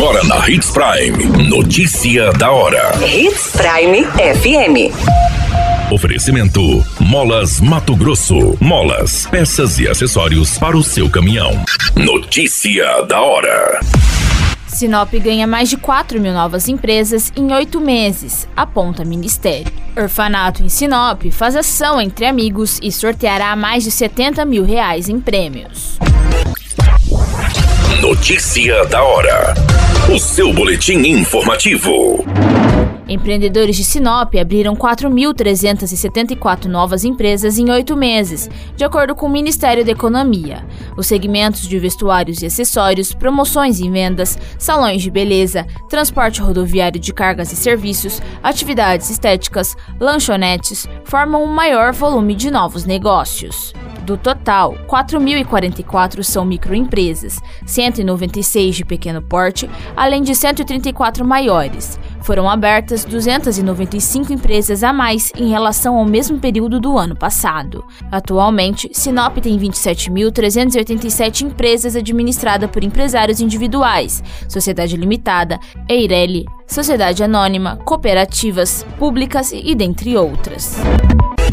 Agora na Hits Prime. Notícia da hora. Hits Prime FM. Oferecimento: Molas Mato Grosso. Molas, peças e acessórios para o seu caminhão. Notícia da hora. Sinop ganha mais de 4 mil novas empresas em oito meses, aponta Ministério. Orfanato em Sinop faz ação entre amigos e sorteará mais de 70 mil reais em prêmios. Notícia da hora. O seu boletim informativo. Empreendedores de Sinop abriram 4.374 novas empresas em oito meses, de acordo com o Ministério da Economia. Os segmentos de vestuários e acessórios, promoções e vendas, salões de beleza, transporte rodoviário de cargas e serviços, atividades estéticas, lanchonetes formam o um maior volume de novos negócios. Do total, 4.044 são microempresas, 196 de pequeno porte, além de 134 maiores. Foram abertas 295 empresas a mais em relação ao mesmo período do ano passado. Atualmente, Sinop tem 27.387 empresas administradas por empresários individuais, sociedade limitada, Eireli, sociedade anônima, cooperativas, públicas e dentre outras.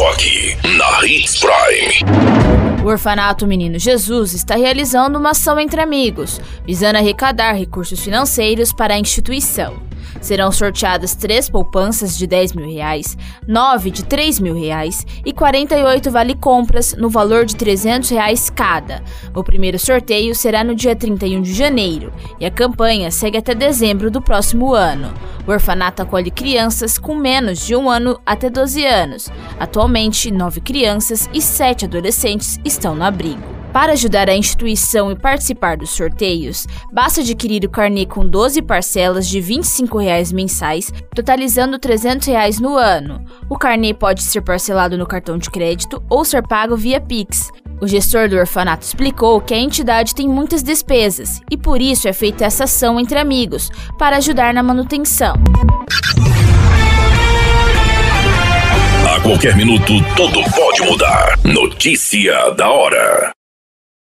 Só aqui, na Hits Prime. O Orfanato Menino Jesus está realizando uma ação entre amigos, visando arrecadar recursos financeiros para a instituição. Serão sorteadas três poupanças de 10 mil reais, nove de 3 mil reais e 48 vale-compras no valor de 300 reais cada. O primeiro sorteio será no dia 31 de janeiro e a campanha segue até dezembro do próximo ano. O orfanato acolhe crianças com menos de um ano até 12 anos. Atualmente, nove crianças e sete adolescentes estão no abrigo. Para ajudar a instituição e participar dos sorteios, basta adquirir o carnê com 12 parcelas de 25 reais mensais, totalizando 300 reais no ano. O carnê pode ser parcelado no cartão de crédito ou ser pago via Pix. O gestor do orfanato explicou que a entidade tem muitas despesas e por isso é feita essa ação entre amigos, para ajudar na manutenção. A qualquer minuto, tudo pode mudar. Notícia da hora.